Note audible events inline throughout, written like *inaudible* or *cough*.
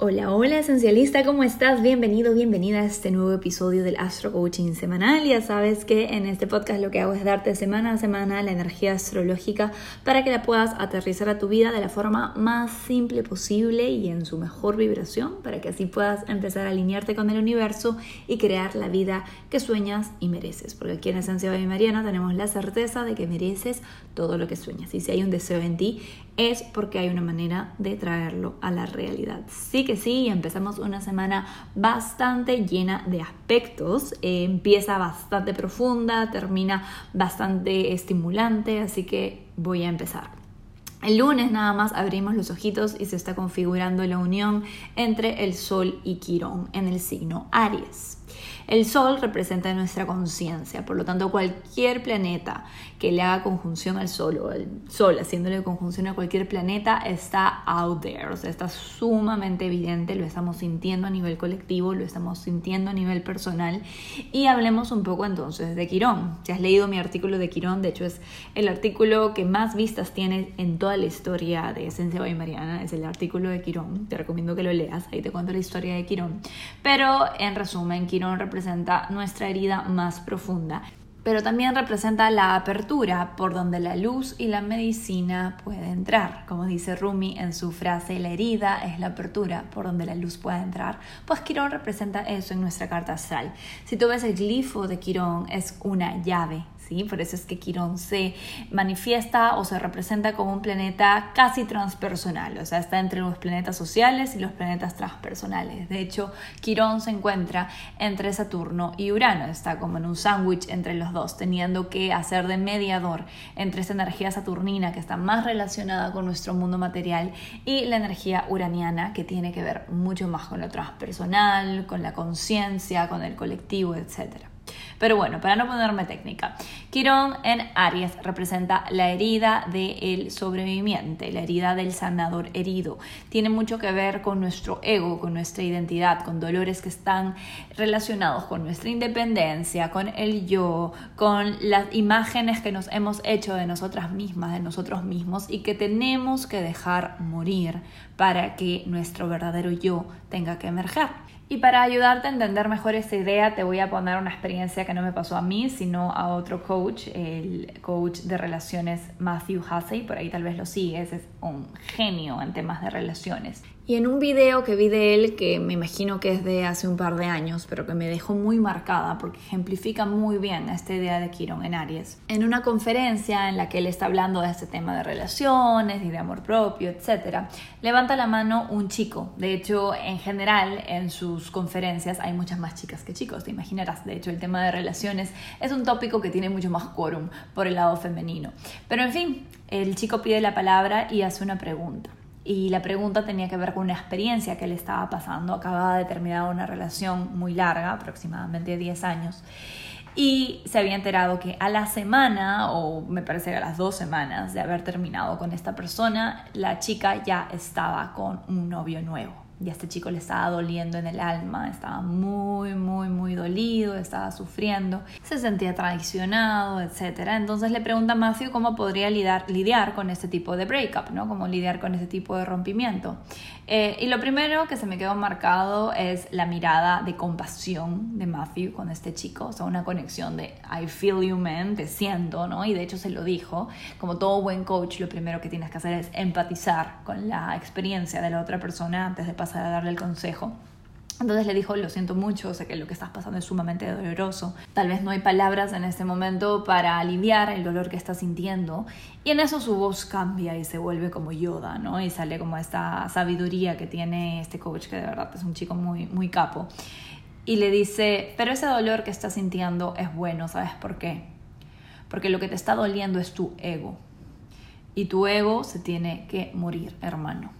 Hola, hola esencialista, ¿cómo estás? Bienvenido, bienvenida a este nuevo episodio del Astro Coaching Semanal. Ya sabes que en este podcast lo que hago es darte semana a semana la energía astrológica para que la puedas aterrizar a tu vida de la forma más simple posible y en su mejor vibración, para que así puedas empezar a alinearte con el universo y crear la vida que sueñas y mereces. Porque aquí en Esencia Baby Mariana tenemos la certeza de que mereces todo lo que sueñas. Y si hay un deseo en ti, es porque hay una manera de traerlo a la realidad. Sí que sí, empezamos una semana bastante llena de aspectos. Eh, empieza bastante profunda, termina bastante estimulante, así que voy a empezar. El lunes nada más abrimos los ojitos y se está configurando la unión entre el Sol y Quirón en el signo Aries. El Sol representa nuestra conciencia, por lo tanto cualquier planeta que le haga conjunción al Sol o el Sol haciéndole conjunción a cualquier planeta está out there, o sea, está sumamente evidente, lo estamos sintiendo a nivel colectivo, lo estamos sintiendo a nivel personal. Y hablemos un poco entonces de Quirón. Si has leído mi artículo de Quirón, de hecho es el artículo que más vistas tiene en toda la historia de Esencia Bay Mariana, es el artículo de Quirón, te recomiendo que lo leas, ahí te cuento la historia de Quirón, pero en resumen, Quirón representa nuestra herida más profunda, pero también representa la apertura por donde la luz y la medicina pueden entrar. Como dice Rumi en su frase, la herida es la apertura por donde la luz puede entrar. Pues Quirón representa eso en nuestra carta astral. Si tú ves el glifo de Quirón, es una llave, por eso es que Quirón se manifiesta o se representa como un planeta casi transpersonal, o sea, está entre los planetas sociales y los planetas transpersonales. De hecho, Quirón se encuentra entre Saturno y Urano, está como en un sándwich entre los dos, teniendo que hacer de mediador entre esa energía saturnina que está más relacionada con nuestro mundo material y la energía uraniana que tiene que ver mucho más con lo transpersonal, con la conciencia, con el colectivo, etcétera. Pero bueno, para no ponerme técnica, Quirón en Aries representa la herida del sobreviviente, la herida del sanador herido. Tiene mucho que ver con nuestro ego, con nuestra identidad, con dolores que están relacionados con nuestra independencia, con el yo, con las imágenes que nos hemos hecho de nosotras mismas, de nosotros mismos y que tenemos que dejar morir para que nuestro verdadero yo tenga que emerger. Y para ayudarte a entender mejor esta idea, te voy a poner una experiencia que no me pasó a mí, sino a otro coach, el coach de relaciones Matthew Hussey, por ahí tal vez lo sigues, es un genio en temas de relaciones. Y en un video que vi de él, que me imagino que es de hace un par de años, pero que me dejó muy marcada porque ejemplifica muy bien esta idea de Quirón en Aries. En una conferencia en la que él está hablando de este tema de relaciones y de amor propio, etc., levanta la mano un chico. De hecho, en general, en sus conferencias hay muchas más chicas que chicos, te imaginarás. De hecho, el tema de relaciones es un tópico que tiene mucho más quórum por el lado femenino. Pero en fin, el chico pide la palabra y hace una pregunta y la pregunta tenía que ver con una experiencia que le estaba pasando. Acababa de terminar una relación muy larga, aproximadamente 10 años, y se había enterado que a la semana, o me parece que a las dos semanas de haber terminado con esta persona, la chica ya estaba con un novio nuevo y a este chico le estaba doliendo en el alma, estaba muy, muy, muy dolido, estaba sufriendo, se sentía traicionado, etc. Entonces le pregunta a Matthew cómo podría lidiar, lidiar con este tipo de breakup, ¿no? Cómo lidiar con este tipo de rompimiento. Eh, y lo primero que se me quedó marcado es la mirada de compasión de Matthew con este chico, o sea, una conexión de I feel you man, te siento, ¿no? Y de hecho se lo dijo, como todo buen coach, lo primero que tienes que hacer es empatizar con la experiencia de la otra persona antes de pasar a darle el consejo. Entonces le dijo, lo siento mucho, sé que lo que estás pasando es sumamente doloroso. Tal vez no hay palabras en este momento para aliviar el dolor que estás sintiendo. Y en eso su voz cambia y se vuelve como Yoda, ¿no? Y sale como esta sabiduría que tiene este coach, que de verdad es un chico muy, muy capo. Y le dice, pero ese dolor que estás sintiendo es bueno, ¿sabes por qué? Porque lo que te está doliendo es tu ego. Y tu ego se tiene que morir, hermano.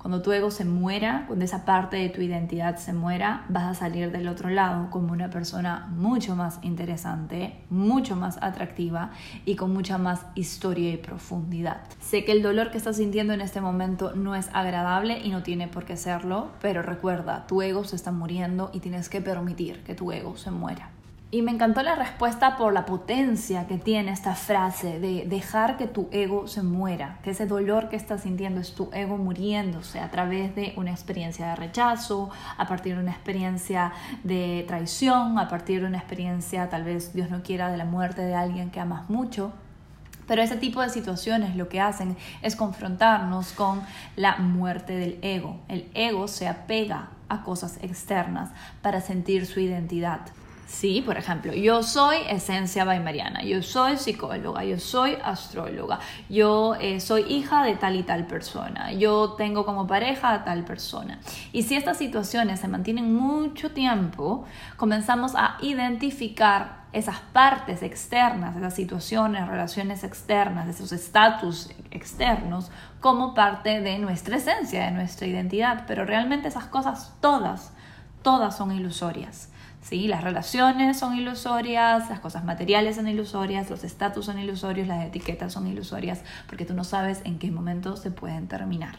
Cuando tu ego se muera, cuando esa parte de tu identidad se muera, vas a salir del otro lado como una persona mucho más interesante, mucho más atractiva y con mucha más historia y profundidad. Sé que el dolor que estás sintiendo en este momento no es agradable y no tiene por qué serlo, pero recuerda, tu ego se está muriendo y tienes que permitir que tu ego se muera. Y me encantó la respuesta por la potencia que tiene esta frase de dejar que tu ego se muera, que ese dolor que estás sintiendo es tu ego muriéndose a través de una experiencia de rechazo, a partir de una experiencia de traición, a partir de una experiencia, tal vez Dios no quiera, de la muerte de alguien que amas mucho. Pero ese tipo de situaciones lo que hacen es confrontarnos con la muerte del ego. El ego se apega a cosas externas para sentir su identidad. Sí, por ejemplo, yo soy Esencia Baimariana, yo soy psicóloga, yo soy astróloga, yo eh, soy hija de tal y tal persona, yo tengo como pareja a tal persona. Y si estas situaciones se mantienen mucho tiempo, comenzamos a identificar esas partes externas, esas situaciones, relaciones externas, esos estatus externos como parte de nuestra esencia, de nuestra identidad. Pero realmente esas cosas todas, todas son ilusorias. ¿Sí? Las relaciones son ilusorias, las cosas materiales son ilusorias, los estatus son ilusorios, las etiquetas son ilusorias, porque tú no sabes en qué momento se pueden terminar.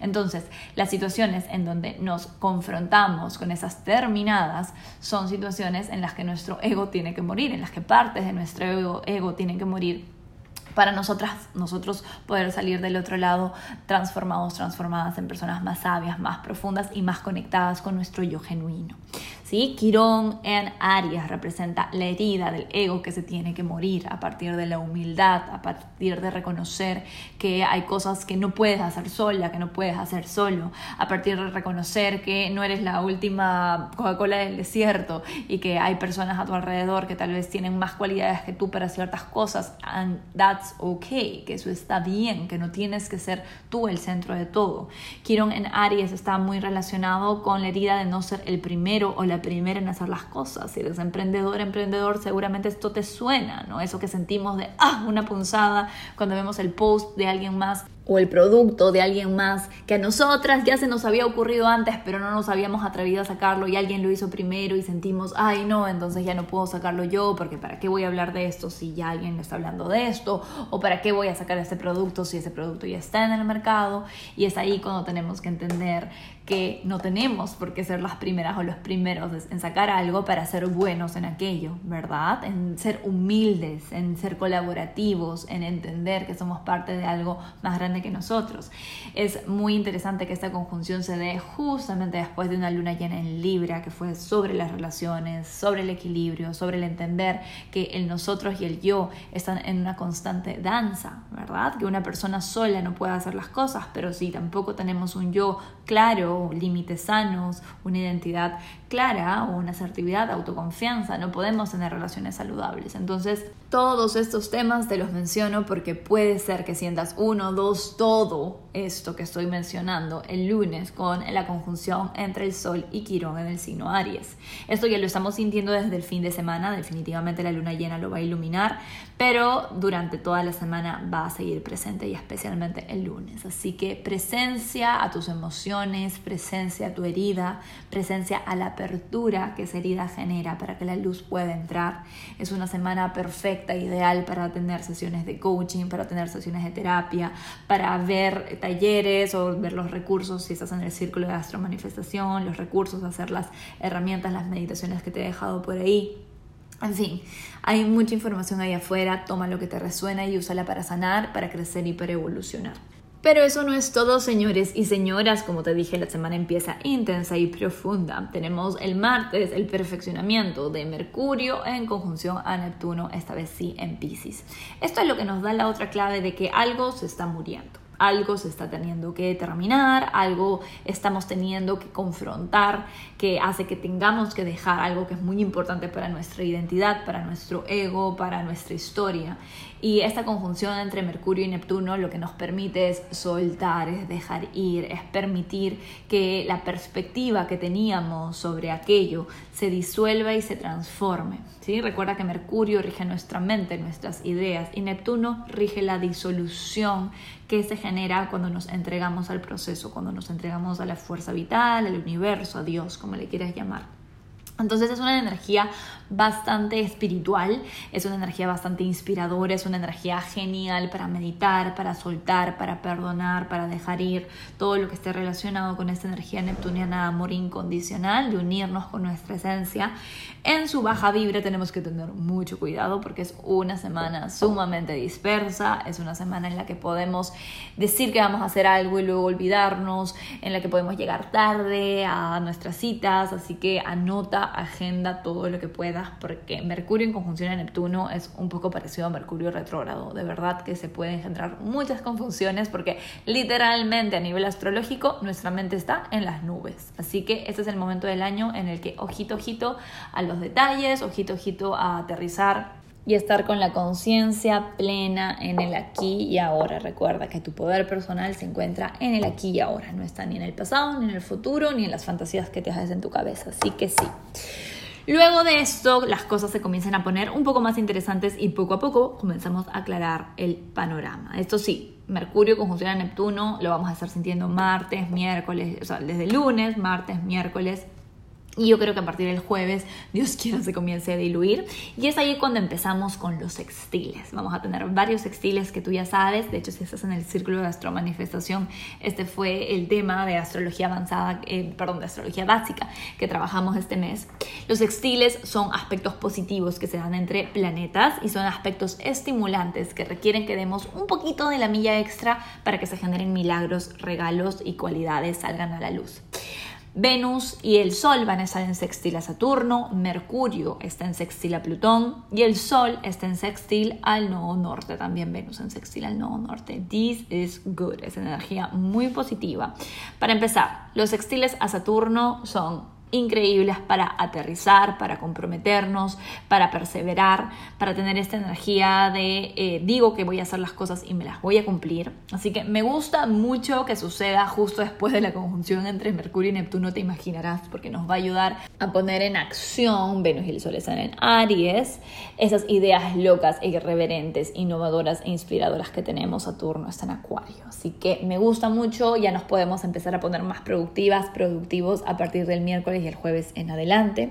Entonces, las situaciones en donde nos confrontamos con esas terminadas son situaciones en las que nuestro ego tiene que morir, en las que partes de nuestro ego, ego tienen que morir para nosotras, nosotros poder salir del otro lado transformados, transformadas en personas más sabias, más profundas y más conectadas con nuestro yo genuino. ¿sí? Quirón en Aries representa la herida del ego que se tiene que morir a partir de la humildad, a partir de reconocer que hay cosas que no puedes hacer sola, que no puedes hacer solo, a partir de reconocer que no eres la última Coca-Cola del desierto y que hay personas a tu alrededor que tal vez tienen más cualidades que tú para ciertas cosas, and okay, que eso está bien, que no tienes que ser tú el centro de todo. Quirón en Aries está muy relacionado con la herida de no ser el primero o la primera en hacer las cosas. Si eres emprendedor, emprendedor, seguramente esto te suena, ¿no? Eso que sentimos de, ah, una punzada cuando vemos el post de alguien más o el producto de alguien más que a nosotras ya se nos había ocurrido antes, pero no nos habíamos atrevido a sacarlo y alguien lo hizo primero y sentimos, ay no, entonces ya no puedo sacarlo yo porque para qué voy a hablar de esto si ya alguien está hablando de esto o para qué voy a sacar ese producto si ese producto ya está en el mercado y es ahí cuando tenemos que entender que no tenemos por qué ser las primeras o los primeros en sacar algo para ser buenos en aquello, ¿verdad? En ser humildes, en ser colaborativos, en entender que somos parte de algo más grande que nosotros. Es muy interesante que esta conjunción se dé justamente después de una luna llena en Libra, que fue sobre las relaciones, sobre el equilibrio, sobre el entender que el nosotros y el yo están en una constante danza, ¿verdad? Que una persona sola no puede hacer las cosas, pero si tampoco tenemos un yo claro, límites sanos, una identidad clara o una asertividad, autoconfianza, no podemos tener relaciones saludables. Entonces, todos estos temas te los menciono porque puede ser que sientas uno, dos, todo esto que estoy mencionando el lunes con la conjunción entre el Sol y Quirón en el signo Aries. Esto ya lo estamos sintiendo desde el fin de semana, definitivamente la luna llena lo va a iluminar, pero durante toda la semana va a seguir presente y especialmente el lunes. Así que presencia a tus emociones, presencia a tu herida, presencia a la apertura que esa herida genera para que la luz pueda entrar. Es una semana perfecta, ideal para tener sesiones de coaching, para tener sesiones de terapia, para ver talleres o ver los recursos si estás en el círculo de astromanifestación, los recursos, hacer las herramientas, las meditaciones que te he dejado por ahí. En fin, hay mucha información ahí afuera, toma lo que te resuena y úsala para sanar, para crecer y para evolucionar. Pero eso no es todo, señores y señoras. Como te dije, la semana empieza intensa y profunda. Tenemos el martes el perfeccionamiento de Mercurio en conjunción a Neptuno, esta vez sí en Pisces. Esto es lo que nos da la otra clave de que algo se está muriendo algo se está teniendo que terminar, algo estamos teniendo que confrontar, que hace que tengamos que dejar algo que es muy importante para nuestra identidad, para nuestro ego, para nuestra historia. Y esta conjunción entre Mercurio y Neptuno lo que nos permite es soltar, es dejar ir, es permitir que la perspectiva que teníamos sobre aquello se disuelva y se transforme. ¿sí? Recuerda que Mercurio rige nuestra mente, nuestras ideas y Neptuno rige la disolución que se genera cuando nos entregamos al proceso, cuando nos entregamos a la fuerza vital, al universo, a Dios, como le quieras llamar. Entonces es una energía bastante espiritual, es una energía bastante inspiradora, es una energía genial para meditar, para soltar, para perdonar, para dejar ir todo lo que esté relacionado con esta energía neptuniana de amor incondicional, de unirnos con nuestra esencia. En su baja vibra tenemos que tener mucho cuidado porque es una semana sumamente dispersa, es una semana en la que podemos decir que vamos a hacer algo y luego olvidarnos, en la que podemos llegar tarde a nuestras citas, así que anota agenda todo lo que puedas, porque Mercurio en conjunción a Neptuno es un poco parecido a Mercurio retrógrado. De verdad que se pueden engendrar muchas confusiones porque literalmente a nivel astrológico nuestra mente está en las nubes. Así que este es el momento del año en el que ojito, ojito a los detalles, ojito, ojito a aterrizar y estar con la conciencia plena en el aquí y ahora. Recuerda que tu poder personal se encuentra en el aquí y ahora, no está ni en el pasado, ni en el futuro, ni en las fantasías que te haces en tu cabeza. Así que sí. Luego de esto, las cosas se comienzan a poner un poco más interesantes y poco a poco comenzamos a aclarar el panorama. Esto sí, Mercurio conjunción a Neptuno lo vamos a estar sintiendo martes, miércoles, o sea, desde lunes, martes, miércoles, y yo creo que a partir del jueves, Dios quiera, se comience a diluir. Y es ahí cuando empezamos con los sextiles. Vamos a tener varios sextiles que tú ya sabes. De hecho, si estás en el círculo de astromanifestación, este fue el tema de astrología avanzada, eh, perdón, de astrología básica que trabajamos este mes. Los sextiles son aspectos positivos que se dan entre planetas y son aspectos estimulantes que requieren que demos un poquito de la milla extra para que se generen milagros, regalos y cualidades salgan a la luz. Venus y el Sol van a estar en sextil a Saturno, Mercurio está en sextil a Plutón y el Sol está en sextil al nodo norte, también Venus en sextil al nodo norte. This is good, es energía muy positiva. Para empezar, los sextiles a Saturno son increíbles para aterrizar, para comprometernos, para perseverar, para tener esta energía de eh, digo que voy a hacer las cosas y me las voy a cumplir. Así que me gusta mucho que suceda justo después de la conjunción entre Mercurio y Neptuno, te imaginarás, porque nos va a ayudar a poner en acción, Venus y el Sol están en Aries, esas ideas locas e irreverentes, innovadoras e inspiradoras que tenemos. Saturno está en Acuario. Así que me gusta mucho, ya nos podemos empezar a poner más productivas, productivos a partir del miércoles y el jueves en adelante.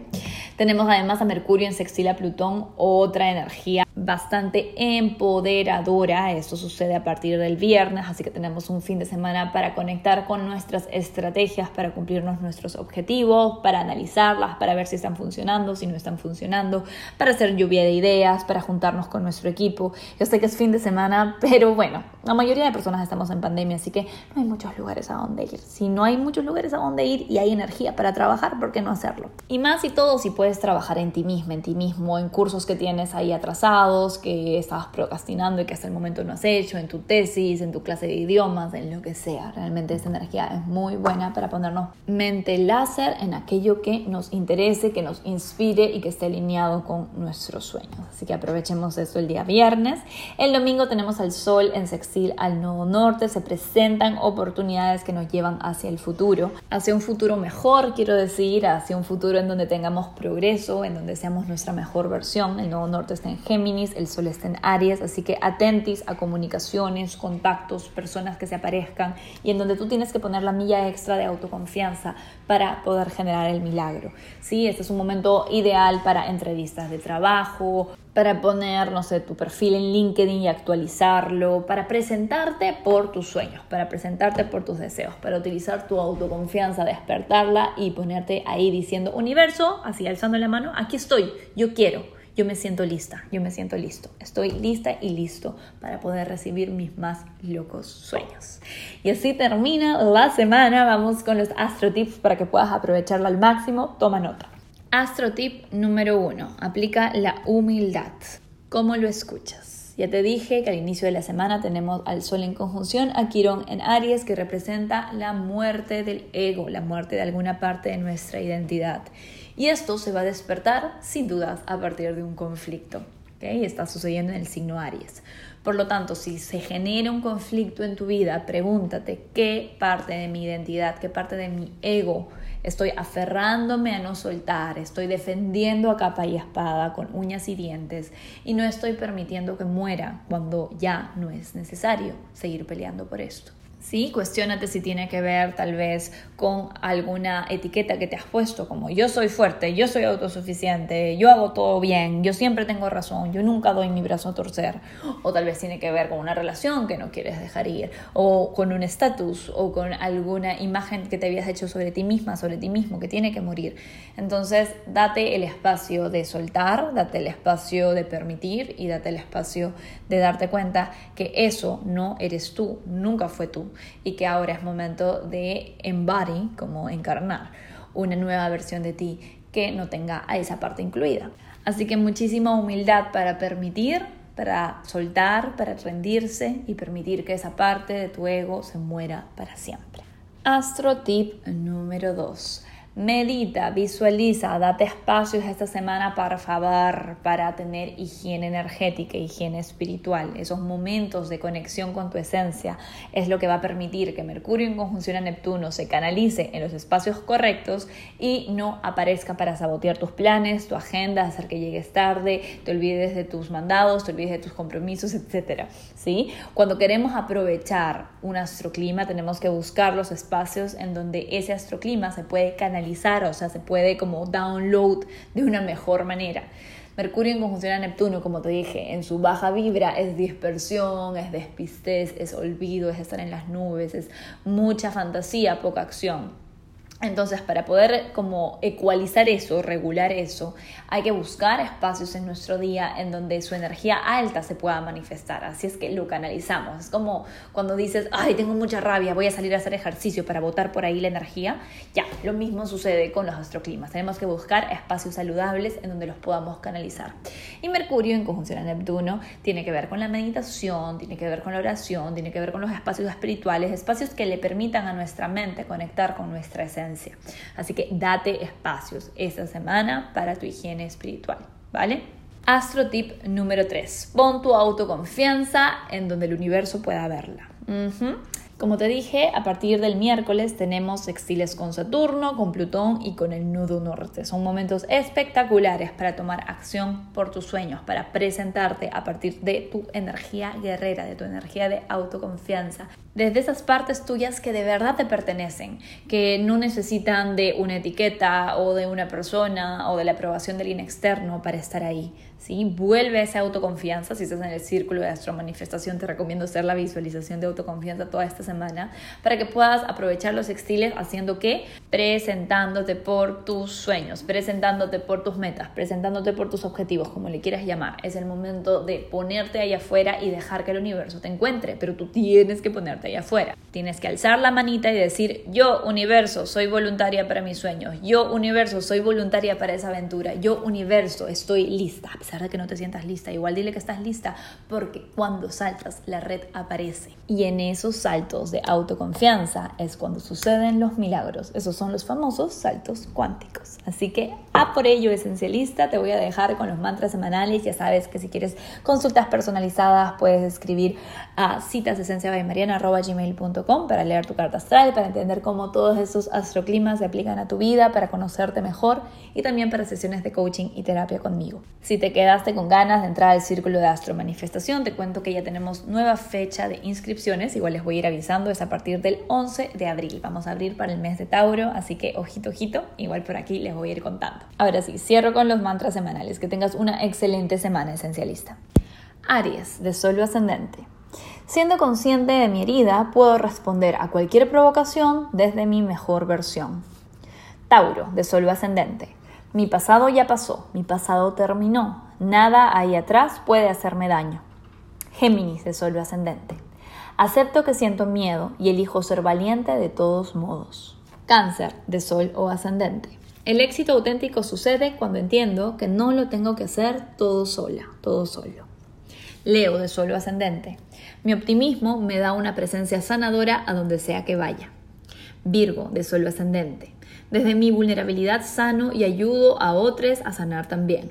Tenemos además a Mercurio en sextil a Plutón, otra energía bastante empoderadora. Esto sucede a partir del viernes, así que tenemos un fin de semana para conectar con nuestras estrategias, para cumplirnos nuestros objetivos, para analizarlas, para ver si están funcionando, si no están funcionando, para hacer lluvia de ideas, para juntarnos con nuestro equipo. Yo sé que es fin de semana, *laughs* pero bueno, la mayoría de personas estamos en pandemia, así que no hay muchos lugares a donde ir. Si no hay muchos lugares a donde ir y hay energía para trabajar, ¿por qué no hacerlo? Y más y todo si puedes trabajar en ti mismo, en ti mismo, en cursos que tienes ahí atrasados, que estabas procrastinando y que hasta el momento no has hecho, en tu tesis, en tu clase de idiomas, en lo que sea. Realmente esta energía es muy buena para ponernos mente láser en aquello que nos interese, que nos inspire y que esté alineado con nuestros sueños. Así que aprovechemos eso el día viernes. El domingo tenemos al sol en sextil al nodo norte. Se presentan oportunidades que nos llevan hacia el futuro, hacia un futuro mejor, quiero decir hacia un futuro en donde tengamos progreso, en donde seamos nuestra mejor versión. El nuevo norte está en Géminis, el sol está en Aries, así que atentis a comunicaciones, contactos, personas que se aparezcan y en donde tú tienes que poner la milla extra de autoconfianza para poder generar el milagro. Sí, este es un momento ideal para entrevistas de trabajo, para poner, no tu perfil en LinkedIn y actualizarlo, para presentarte por tus sueños, para presentarte por tus deseos, para utilizar tu autoconfianza, despertarla y ponerte ahí diciendo, universo, así alzando la mano, aquí estoy, yo quiero, yo me siento lista, yo me siento listo, estoy lista y listo para poder recibir mis más locos sueños. Y así termina la semana, vamos con los astro tips para que puedas aprovecharla al máximo, toma nota. Astro tip número uno, aplica la humildad. ¿Cómo lo escuchas? Ya te dije que al inicio de la semana tenemos al Sol en conjunción a Quirón en Aries, que representa la muerte del ego, la muerte de alguna parte de nuestra identidad. Y esto se va a despertar, sin dudas, a partir de un conflicto. ¿okay? Está sucediendo en el signo Aries. Por lo tanto, si se genera un conflicto en tu vida, pregúntate qué parte de mi identidad, qué parte de mi ego estoy aferrándome a no soltar, estoy defendiendo a capa y espada con uñas y dientes y no estoy permitiendo que muera cuando ya no es necesario seguir peleando por esto. ¿Sí? Cuestiónate si tiene que ver tal vez con alguna etiqueta que te has puesto, como yo soy fuerte, yo soy autosuficiente, yo hago todo bien, yo siempre tengo razón, yo nunca doy mi brazo a torcer. O tal vez tiene que ver con una relación que no quieres dejar ir, o con un estatus, o con alguna imagen que te habías hecho sobre ti misma, sobre ti mismo, que tiene que morir. Entonces, date el espacio de soltar, date el espacio de permitir y date el espacio de darte cuenta que eso no eres tú, nunca fue tú y que ahora es momento de embody, como encarnar, una nueva versión de ti que no tenga a esa parte incluida. Así que muchísima humildad para permitir, para soltar, para rendirse y permitir que esa parte de tu ego se muera para siempre. Astro tip número 2 Medita, visualiza, date espacios esta semana para favor, para tener higiene energética, higiene espiritual. Esos momentos de conexión con tu esencia es lo que va a permitir que Mercurio en conjunción a Neptuno se canalice en los espacios correctos y no aparezca para sabotear tus planes, tu agenda, hacer que llegues tarde, te olvides de tus mandados, te olvides de tus compromisos, etc. ¿Sí? Cuando queremos aprovechar un astroclima, tenemos que buscar los espacios en donde ese astroclima se puede canalizar o sea, se puede como download de una mejor manera. Mercurio en conjunción a Neptuno, como te dije, en su baja vibra es dispersión, es despistez, es olvido, es estar en las nubes, es mucha fantasía, poca acción. Entonces, para poder como ecualizar eso, regular eso, hay que buscar espacios en nuestro día en donde su energía alta se pueda manifestar. Así es que lo canalizamos. Es como cuando dices, ay, tengo mucha rabia, voy a salir a hacer ejercicio para botar por ahí la energía. Ya, lo mismo sucede con los astroclimas. Tenemos que buscar espacios saludables en donde los podamos canalizar. Y Mercurio en conjunción a Neptuno tiene que ver con la meditación, tiene que ver con la oración, tiene que ver con los espacios espirituales, espacios que le permitan a nuestra mente conectar con nuestra esencia Así que date espacios esta semana para tu higiene espiritual, ¿vale? Astro tip número 3. Pon tu autoconfianza en donde el universo pueda verla. Como te dije, a partir del miércoles tenemos sextiles con Saturno, con Plutón y con el nudo norte. Son momentos espectaculares para tomar acción por tus sueños, para presentarte a partir de tu energía guerrera, de tu energía de autoconfianza, desde esas partes tuyas que de verdad te pertenecen, que no necesitan de una etiqueta o de una persona o de la aprobación de alguien externo para estar ahí. ¿sí? Vuelve esa autoconfianza. Si estás en el círculo de astromanifestación, te recomiendo hacer la visualización de autoconfianza toda esta semana para que puedas aprovechar los textiles haciendo que presentándote por tus sueños, presentándote por tus metas, presentándote por tus objetivos, como le quieras llamar. Es el momento de ponerte ahí afuera y dejar que el universo te encuentre, pero tú tienes que ponerte ahí afuera. Tienes que alzar la manita y decir, yo universo, soy voluntaria para mis sueños, yo universo, soy voluntaria para esa aventura, yo universo, estoy lista de que no te sientas lista, igual dile que estás lista porque cuando saltas la red aparece. Y en esos saltos de autoconfianza es cuando suceden los milagros. Esos son los famosos saltos cuánticos. Así que a por ello esencialista, te voy a dejar con los mantras semanales. Ya sabes que si quieres consultas personalizadas puedes escribir a citasesenciabaymariana.gmail.com para leer tu carta astral, para entender cómo todos esos astroclimas se aplican a tu vida, para conocerte mejor y también para sesiones de coaching y terapia conmigo. Si te quedaste con ganas de entrar al círculo de Astro Manifestación, te cuento que ya tenemos nueva fecha de inscripciones, igual les voy a ir avisando, es a partir del 11 de abril. Vamos a abrir para el mes de Tauro, así que ojito, ojito, igual por aquí les voy a ir contando. Ahora sí, cierro con los mantras semanales. Que tengas una excelente semana esencialista. Aries, de Sol ascendente. Siendo consciente de mi herida, puedo responder a cualquier provocación desde mi mejor versión. Tauro, de Sol ascendente. Mi pasado ya pasó, mi pasado terminó, nada ahí atrás puede hacerme daño. Géminis de Sol ascendente. Acepto que siento miedo y elijo ser valiente de todos modos. Cáncer de Sol o ascendente. El éxito auténtico sucede cuando entiendo que no lo tengo que hacer todo sola, todo solo. Leo de Sol o ascendente. Mi optimismo me da una presencia sanadora a donde sea que vaya. Virgo de Sol ascendente. Desde mi vulnerabilidad sano y ayudo a otros a sanar también.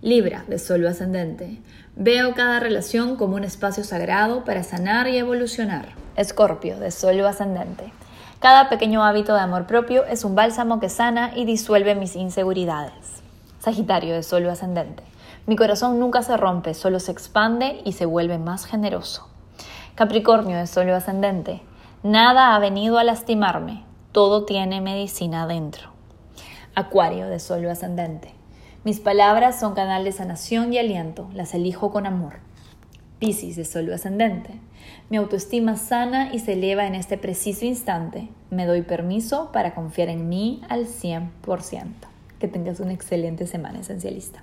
Libra de Sol ascendente. Veo cada relación como un espacio sagrado para sanar y evolucionar. Escorpio de Sol ascendente. Cada pequeño hábito de amor propio es un bálsamo que sana y disuelve mis inseguridades. Sagitario de Sol ascendente. Mi corazón nunca se rompe, solo se expande y se vuelve más generoso. Capricornio de Sol ascendente. Nada ha venido a lastimarme, todo tiene medicina adentro. Acuario de Sol ascendente. Mis palabras son canal de sanación y aliento, las elijo con amor. Piscis de Sol ascendente. Mi autoestima sana y se eleva en este preciso instante. Me doy permiso para confiar en mí al 100%. Que tengas una excelente semana esencialista.